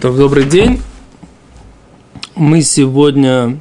То добрый день. Мы сегодня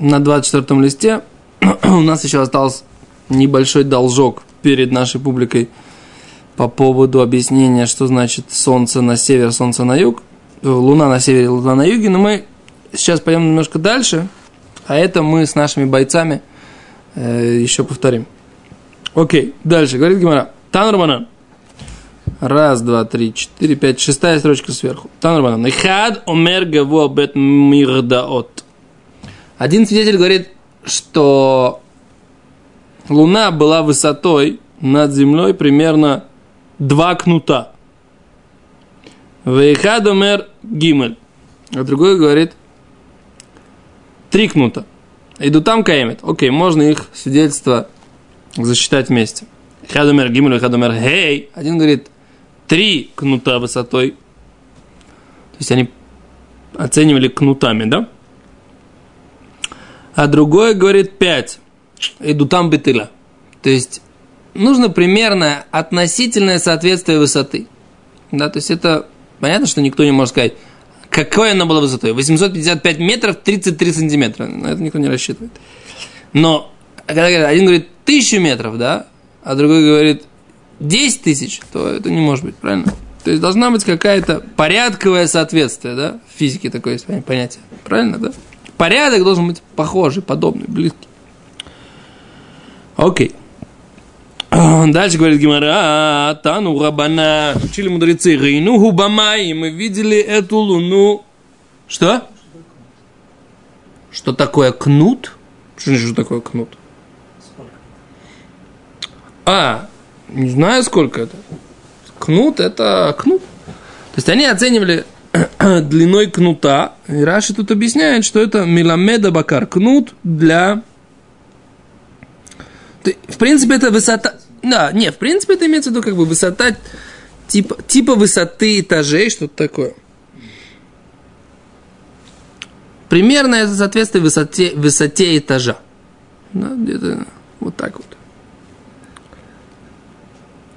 на 24 листе. У нас еще остался небольшой должок перед нашей публикой по поводу объяснения, что значит солнце на север, солнце на юг, луна на севере, луна на юге. Но мы сейчас пойдем немножко дальше, а это мы с нашими бойцами э, еще повторим. Окей, дальше. Говорит Гимара. Танурмана. Раз, два, три, четыре, пять, шестая строчка сверху. Там нормально. Нихад омер бет мирдаот. Один свидетель говорит, что Луна была высотой над землей примерно два кнута. Вейхад омер гимель. А другой говорит три кнута. Иду там каемет. Окей, можно их свидетельство засчитать вместе. Хадумер гимель, хадумер хей. Один говорит три кнута высотой. То есть они оценивали кнутами, да? А другой говорит пять. Иду там бетыла. То есть нужно примерное относительное соответствие высоты. Да, то есть это понятно, что никто не может сказать, какой она была высотой. 855 метров 33 сантиметра. На это никто не рассчитывает. Но когда один говорит тысячу метров, да, а другой говорит 10 тысяч, то это не может быть, правильно? То есть должна быть какая-то порядковое соответствие, да? В физике такое есть понятие. Правильно, да? Порядок должен быть похожий, подобный, близкий. Окей. Дальше говорит Гимара, «А, Тану Рабана, учили мудрецы, Рейну Губамай, мы видели эту луну. Что? Что такое кнут? Что такое кнут? А, не знаю, сколько это. Кнут – это кнут. То есть они оценивали длиной кнута. И Раши тут объясняет, что это миламеда бакар. Кнут для... В принципе, это высота... Да, не, в принципе, это имеется в виду как бы высота типа, типа высоты этажей, что-то такое. Примерно это соответствует высоте, высоте этажа. Да, где-то вот так вот.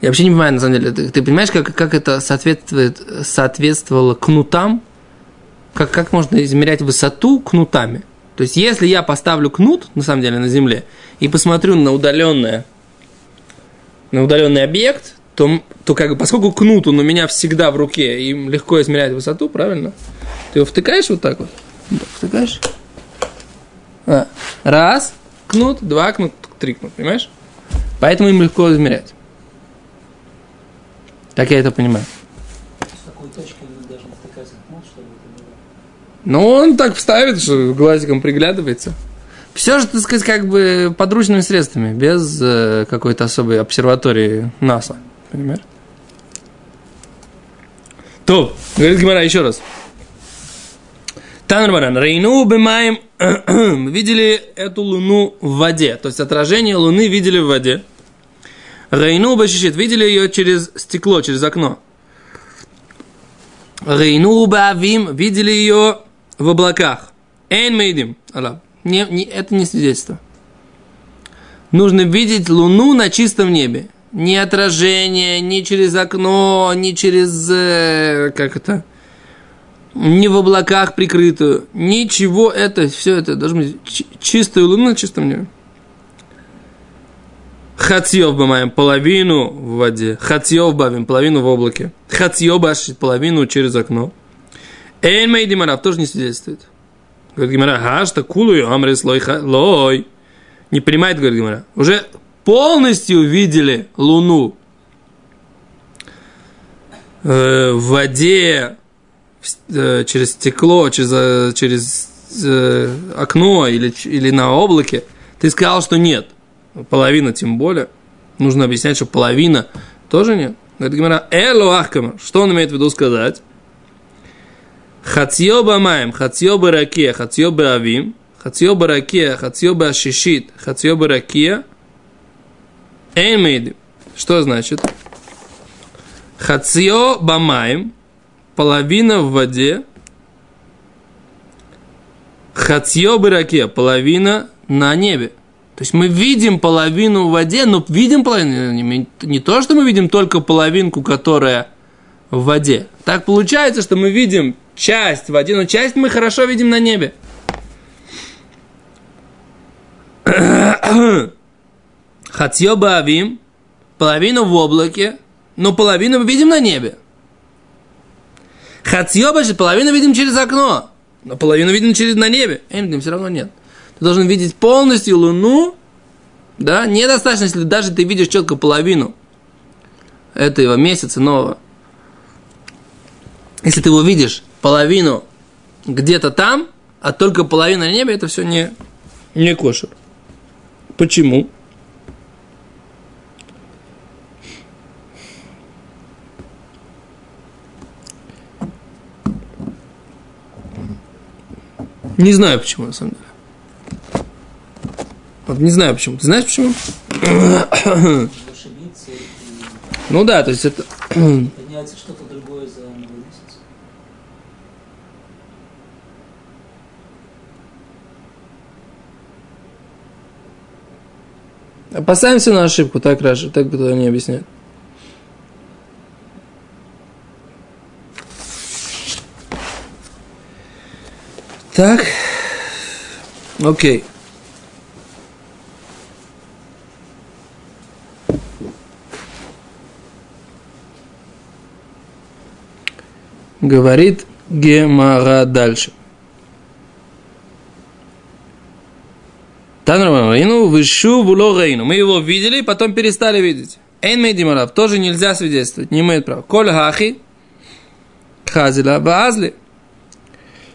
Я вообще не понимаю, на самом деле. Ты, ты понимаешь, как, как это соответствует, соответствовало кнутам? Как, как можно измерять высоту кнутами? То есть, если я поставлю кнут, на самом деле, на земле, и посмотрю на удаленное, на удаленный объект, то, то как бы, поскольку кнут, он у меня всегда в руке, им легко измерять высоту, правильно? Ты его втыкаешь вот так вот? Втыкаешь? А, раз, кнут, два кнут, три кнут, понимаешь? Поэтому им легко измерять. Так я это понимаю. Ну, он так вставит, что глазиком приглядывается. Все же, так сказать, как бы подручными средствами, без э, какой-то особой обсерватории НАСА. Понимаешь? То, говорит Гимара еще раз. Танрбаран, Рейну Бемаем, видели эту луну в воде, то есть отражение луны видели в воде. Рейну башишит. Видели ее через стекло, через окно. Рейну бавим. Видели ее в облаках. Эйн мейдим. Не, не, это не свидетельство. Нужно видеть луну на чистом небе. Ни отражение, ни через окно, ни через... Э, как это? Ни в облаках прикрытую. Ничего это, все это должно быть чистую луну на чистом небе. Хатьев бамаем половину в воде. Хатьев бавим половину в облаке. Хатьев башит половину через окно. Эйн мей димарав тоже не свидетельствует. Говорит Гимара, хашта кулую амрис лой лой. Не понимает, говорит Гимара. Уже полностью видели луну э, в воде, э, через стекло, через, э, через окно или, или на облаке. Ты сказал, что нет – половина тем более. Нужно объяснять, что половина тоже нет. Говорит Гимара, эло ахкама. Что он имеет в виду сказать? Хатьёба маем, хатьёба ракия, хатьёба авим, хатьёба ракия, хатьёба ашишит, хатьёба ракия. Эймейдим. Что значит? Хатьё бамаем, половина в воде, хатьё раке, половина на небе. То есть мы видим половину в воде, но видим половину, не, не то, что мы видим только половинку, которая в воде. Так получается, что мы видим часть в воде, но часть мы хорошо видим на небе. Хатьёба авим, половину в облаке, но половину мы видим на небе. Хатьёба же половину видим через окно, но половину видим через на небе. Эм, все равно нет. Ты должен видеть полностью Луну, да, недостаточно, если даже ты видишь четко половину этого месяца нового. Если ты его видишь половину где-то там, а только половина на небе, это все не, не кошер. Почему? Не знаю почему, на самом деле. Не знаю почему. Ты знаешь почему? Ну да, то есть это... Подняется что-то другое за новый месяц. Опасаемся на ошибку, так, Раша, так кто они объясняют. Так. Окей. Говорит Гемара дальше. Танрамарину вышу було рейну. Мы его видели, потом перестали видеть. Эйн мейдимарав. Тоже нельзя свидетельствовать. Не имеет права. Коль хахи. Хазила баазли.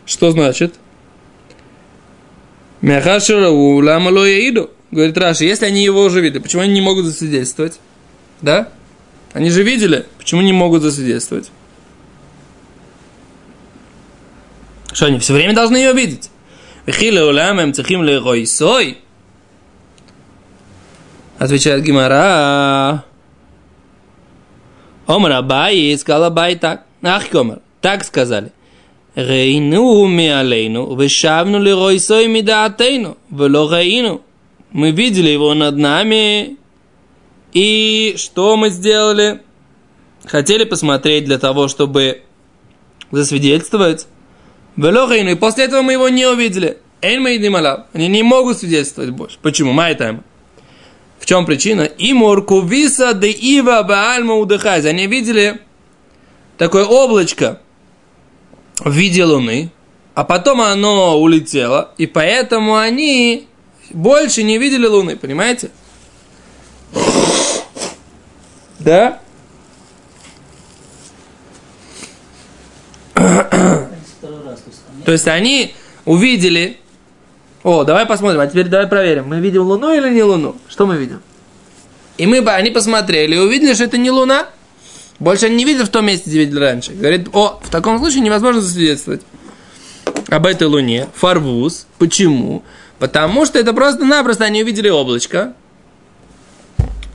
Что значит? Мяхаширау ламало яиду. Говорит Раши, если они его уже видели, почему они не могут засвидетельствовать? Да? Они же видели, почему не могут засвидетельствовать? Что они все время должны ее видеть? Вихиле улам им эм цехим легой сой. Отвечает Гимара. אמר אביי, сказал Абай так. הכי קאמר, так сказали. ראינוהו מאלינו, ושבנו לראותו מדעתנו, ולא ראינוהו. Мы видели его над нами, и что мы сделали? Хотели посмотреть для того, чтобы засвидетельствовать, ולא ראינוהו, и после этого мы его не увидели. אין מעידין עליו. Они не могут свидетельствовать больше. Почему? מאי טעמא. В чем причина? Иморку виса де ива баальма удыхайз. Они видели такое облачко, в виде Луны, а потом оно улетело, и поэтому они больше не видели Луны, понимаете? Да? То есть они увидели... О, давай посмотрим, а теперь давай проверим. Мы видим Луну или не Луну? Что мы видим? И мы, они посмотрели и увидели, что это не Луна. Больше они не видят в том месте, где видели раньше. Говорит, о, в таком случае невозможно засвидетельствовать об этой луне. Фарвуз. Почему? Потому что это просто-напросто они увидели облачко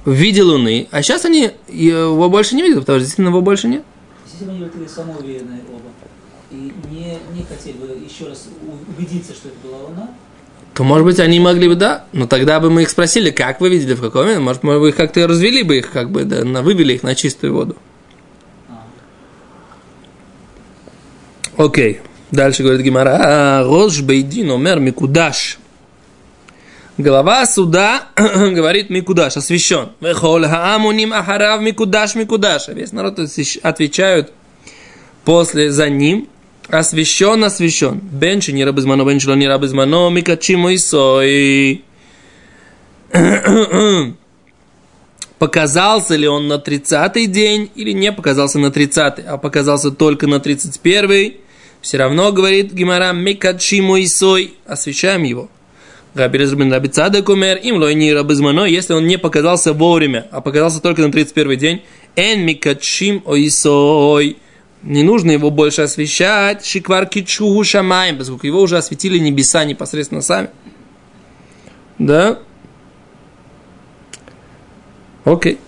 в виде луны, а сейчас они его больше не видят, потому что действительно его больше нет. Бы были самоуверенные оба и не, не хотели бы еще раз убедиться, что это была луна, то, может быть, они могли бы, да, но тогда бы мы их спросили, как вы видели, в каком момент, может, мы их как-то развели бы их, как бы, да, вывели их на чистую воду. Окей. Дальше говорит Гимара. «А, Рош Бейдин омер Микудаш. Глава суда говорит Микудаш, освящен. Вехол хаамуним ахарав Микудаш Микудаш. Весь народ отвечают после за ним. Освящен, освящен. Бенчи не рабызмано, бенчи не рабызмано, микачимо и сой. показался ли он на 30-й день или не показался на 30-й, а показался только на 31-й, все равно, говорит Гимара, Микадшиму и сой, освещаем его. Раби Резбин Раби Цадек им лойни рабызмано, если он не показался вовремя, а показался только на 31 день, эн микадшим ойсой. Не нужно его больше освещать, шиквар кичуху шамаем, поскольку его уже осветили небеса непосредственно сами. Да? Окей.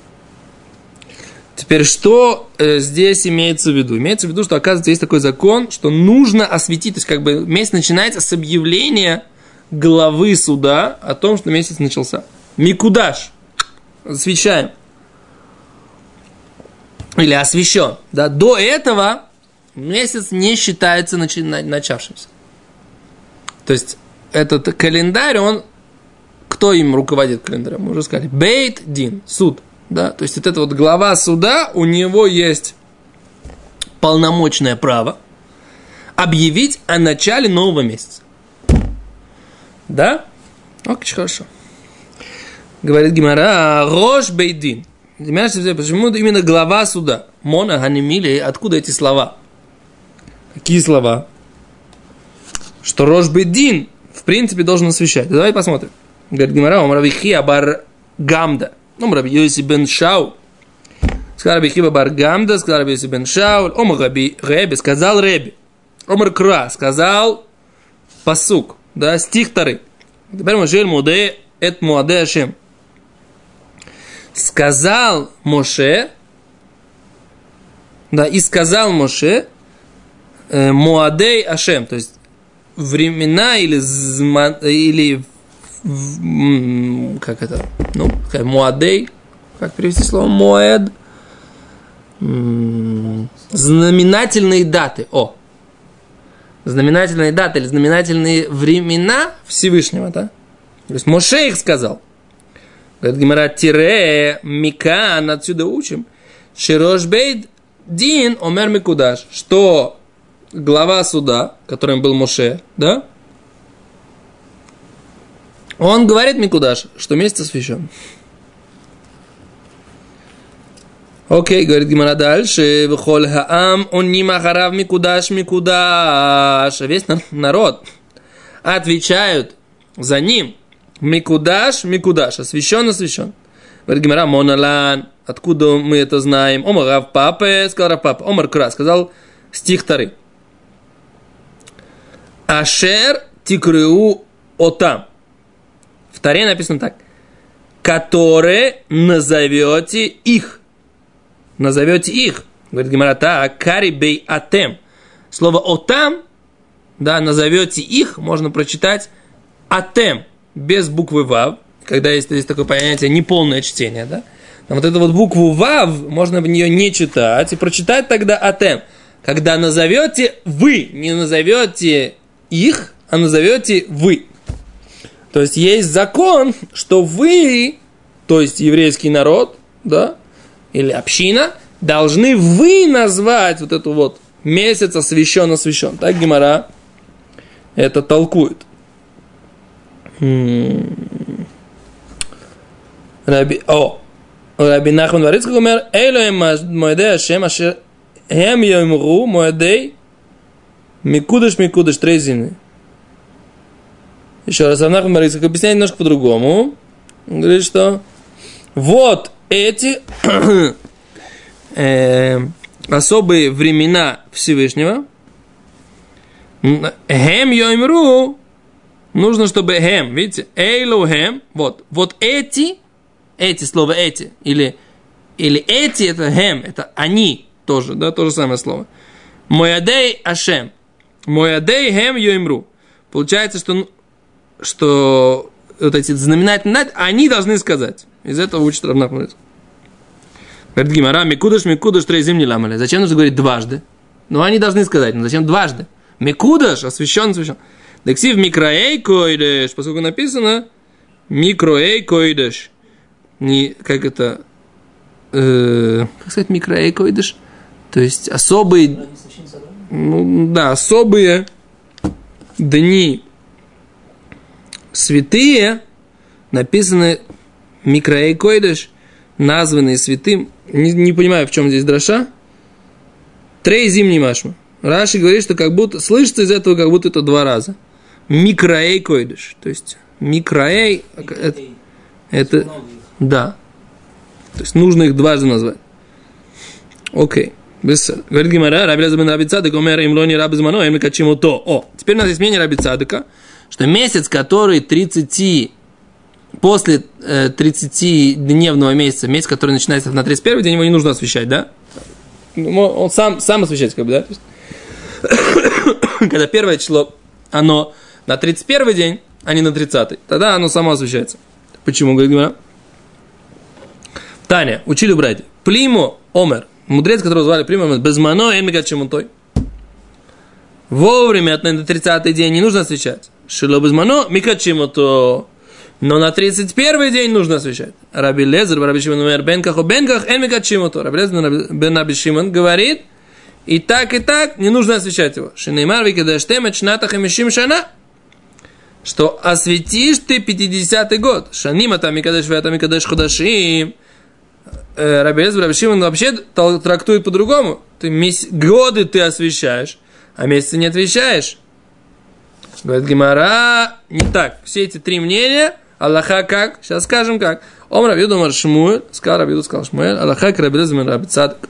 Теперь, что э, здесь имеется в виду? Имеется в виду, что, оказывается, есть такой закон, что нужно осветить, то есть, как бы, месяц начинается с объявления главы суда о том, что месяц начался. Микудаш. Освещаем. Или освящен, да, до этого месяц не считается начи- начавшимся. То есть этот календарь, он кто им руководит календарем? Мы уже сказали. Бейт Дин, суд. Да? То есть вот это вот глава суда, у него есть полномочное право объявить о начале нового месяца. Да? Очень хорошо. Говорит Гимара, Рош Бейдин. Почему именно глава суда? Мона Ганимили, откуда эти слова? Какие слова? Что Рош Бейдин, в принципе, должен освещать. Давай посмотрим. Говорит Гимара, он Рабихия бар Гамда. Ну, Раби Йоси бен Шау. Сказал Раби Хиба бар Гамда, сказал Раби Йоси бен Шауль. Омар Раби Реби, сказал Реби. Омар Кра, сказал Пасук. Да, стих второй. Теперь Мошель Муде, эт Муаде Ашем. Сказал Моше, да, и сказал Моше, э, Муадей Ашем, то есть времена или, или как это, ну, как муадей, как перевести слово муэд, знаменательные даты, о, знаменательные даты или знаменательные времена Всевышнего, да? То есть Моше их сказал. Говорит Гимара, тире, микан, отсюда учим. Широш бейд дин омер микудаш. Что глава суда, которым был Моше, да? Он говорит Микудаш, что месяц освящен. Окей, говорит Гимара дальше. Вхоль хаам, он не махарав Микудаш, Микудаш. Весь народ отвечают за ним. Микудаш, Микудаш. Освящен, освящен. Говорит Гимара, Моналан. Откуда мы это знаем? Омар Рав Папе, сказал Рав Папа. Омар Кра, сказал стих второй. Ашер тикрыу отам. В Таре написано так. Которые назовете их. Назовете их. Говорит Гимара, так, карибей атем. Слово отам, да, назовете их, можно прочитать атем, без буквы вав, когда есть, есть такое понятие неполное чтение, да. Но вот эту вот букву вав можно в нее не читать и прочитать тогда атем. Когда назовете вы, не назовете их, а назовете вы. То есть есть закон, что вы, то есть еврейский народ, да, или община, должны вы назвать вот эту вот месяц освящен, освящен. Так Гимара это толкует. Раби, о, Раби Нахман Варицкий говорит, Эйлоем Моэдей Ашем, Ашер Хем Йомру Моэдей Микудыш Микудыш Трезины. Еще раз, Равнах Марицкак объясняет немножко по-другому. Говорит, что вот эти э, особые времена Всевышнего. Хем йоймру. Нужно, чтобы хем, видите, эйлу хем, вот, вот эти, эти слова эти, или, или эти это хем, это они тоже, да, то же самое слово. Моядей ашем. Моядей хем йоймру. Получается, что что вот эти знаменательные они должны сказать. Из этого учит Равнах Говорит Гимара, Микудаш, Микудаш, трезим не ламали. Зачем нужно говорить дважды? Ну, они должны сказать, но зачем дважды? Микудаш, освящен, освящен. Дексив микроэй койдеш, поскольку написано микроэй койдеш. Не, как это, э, как сказать микроэй койдеш? То есть особые, ну, да, особые дни святые написаны Микраэй Койдыш, названные святым. Не, не понимаю, в чем здесь дроша. Трей зимний машма. Раши говорит, что как будто, слышится из этого, как будто это два раза. Микраэй койдыш. То есть, микраэй, это, это, да. То есть, нужно их дважды назвать. Окей. Говорит Гимара, Раби Лазабен Раби Цадык, Омер Имлони Раби Змано, им качимо то. О, теперь у нас есть мнение Раби Цадыка, что месяц, который 30, после э, 30-дневного месяца, месяц, который начинается на 31 день, его не нужно освещать, да? Ну, он сам, сам освещается, как бы, да? Когда первое число, оно на 31 день, а не на 30 тогда оно само освещается. Почему, говорит Гимара? Таня, учили братья. Плимо омер, мудрец, которого звали Примамет, безмано эмига чемутой. Вовремя на 30 день не нужно освещать. Шило безмано мика чемуто. Но на 31 день нужно освещать. Раби Лезер, Раби Шимон, бенках, бенках, эмика чемуто. Раби Лезер, бен Раби Шимон говорит, и так, и так не нужно освещать его. Шинеймар, викадаштемет, шнатах и мишим шана что осветишь ты 50-й год. Шанима там и кадеш там и кадеш худашим. Э, Рабелез Рабшимон вообще трактует по-другому. Ты месяц, годы ты освещаешь, а месяцы не отвечаешь. Говорит Гимара, не так. Все эти три мнения, Аллаха как? Сейчас скажем как. Ом Рабиуду Мар Шмуэль, сказал Рабиуду, сказал Шмуэль, Аллаха Рабилез Рабицадок.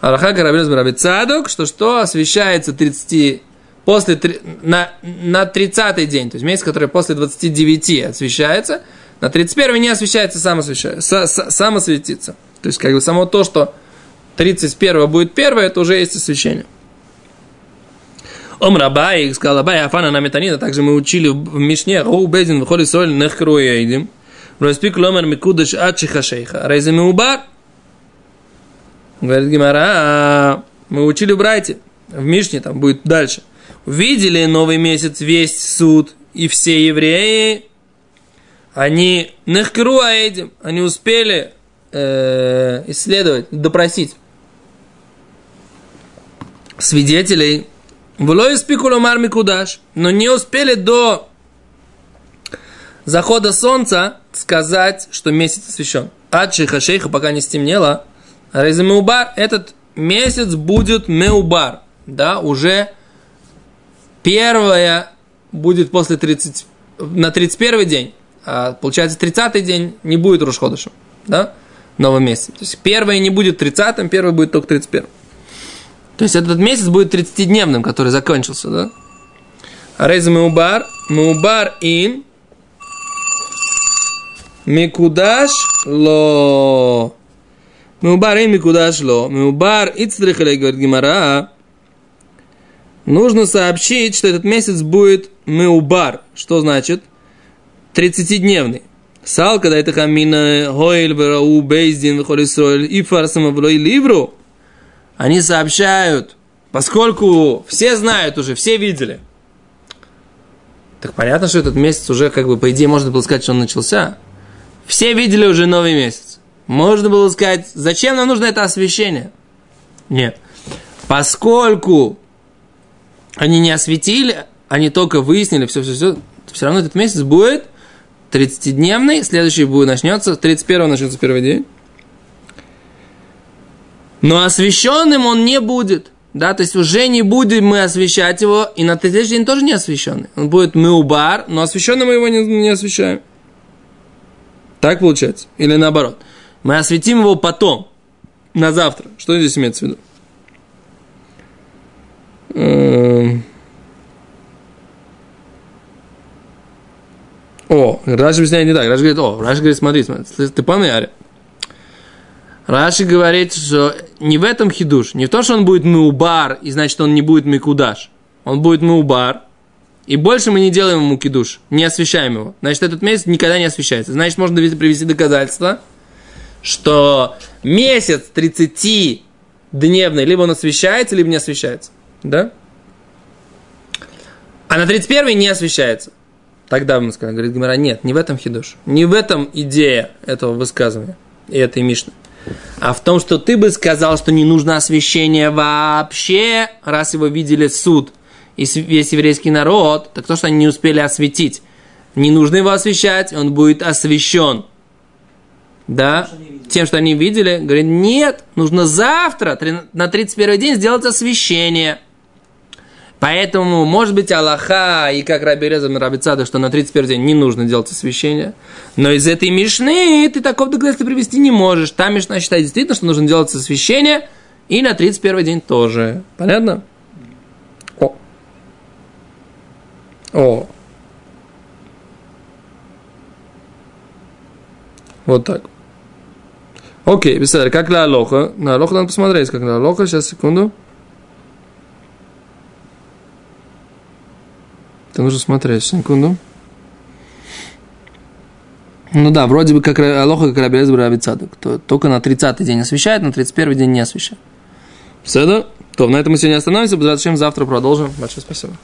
Аллаха Рабилез Рабицадок, что что освещается 30 после, на, на 30 день, то есть месяц, который после 29 освещается, на 31 не освещается, сам, освещается. То есть, как бы само то, что 31 будет первое, это уже есть освещение. Ом сказал Рабай, Афана на метанина, также мы учили в Мишне, Роу Безин, выходит соль, нехкру едим. Распик ломер микудыш ачиха шейха. Рейзе убар. Говорит Гимара, мы учили Брайте, в Мишне, там будет дальше видели новый месяц весь суд и все евреи, они нахкру этим, они успели э, исследовать, допросить свидетелей. Вло спикуломар микудаш, но не успели до захода солнца сказать, что месяц освящен. Адшиха шейха пока не стемнело. Реземеубар, этот месяц будет меубар, да, уже Первая будет после 30, на 31 день, а получается 30 день не будет Рушходышем, да, новом месяце. То есть первое не будет 30, первый будет только 31. То есть этот месяц будет 30-дневным, который закончился, да. Рейз Меубар, Меубар ин, Микудаш ло. Меубар ин Микудаш ло. Меубар ицтрихалей, говорит Гимара, нужно сообщить, что этот месяц будет меубар. Что значит? 30-дневный. Сал, когда это хамина хойль верау бейздин вихолисройль и фарсама ливру, они сообщают, поскольку все знают уже, все видели. Так понятно, что этот месяц уже, как бы, по идее, можно было сказать, что он начался. Все видели уже новый месяц. Можно было сказать, зачем нам нужно это освещение? Нет. Поскольку они не осветили, они только выяснили, все, все, равно этот месяц будет 30-дневный, следующий будет начнется, 31 начнется первый день. Но освященным он не будет. Да, то есть уже не будем мы освещать его, и на третий день тоже не освященный. Он будет меубар, но освященным мы его не, не освещаем. Так получается. Или наоборот. Мы осветим его потом, на завтра. Что здесь имеется в виду? Эм. О, Раши объясняет не так. Раши говорит, о, Раши говорит, смотри, смотри, ты понял, Ари? Раши говорит, что не в этом хидуш, не в том, что он будет меубар, и значит, он не будет микудаш. Он будет меубар, и больше мы не делаем ему кидуш, не освещаем его. Значит, этот месяц никогда не освещается. Значит, можно привести доказательство, что месяц 30-дневный, либо он освещается, либо не освещается. Да? А на 31 не освещается. Тогда мы сказали, говорит Гимара, нет, не в этом хидуш. Не в этом идея этого высказывания и этой мишны. А в том, что ты бы сказал, что не нужно освещение вообще, раз его видели суд и весь еврейский народ, так то, что они не успели осветить. Не нужно его освещать, он будет освещен. Да? Тем, что они видели. Говорит, нет, нужно завтра, на 31 день сделать освещение – Поэтому, может быть, Аллаха, и как Раби Реза Рабицада, что на 31 день не нужно делать освящение. Но из этой Мишны ты такого доказательства привести не можешь. Та Мишна считает действительно, что нужно делать освящение, и на 31 день тоже. Понятно? О. О. Вот так. Окей, беседа. Как на Алоха? На Алоха надо посмотреть, как на Алоха. Сейчас, секунду. Нужно смотреть. Секунду. Ну да, вроде бы как Алоха, как Рабелез Барабицадок. То только на 30-й день освещает, на 31-й день не освещает. Все, да? То на этом мы сегодня остановимся. Завтра продолжим. Большое спасибо.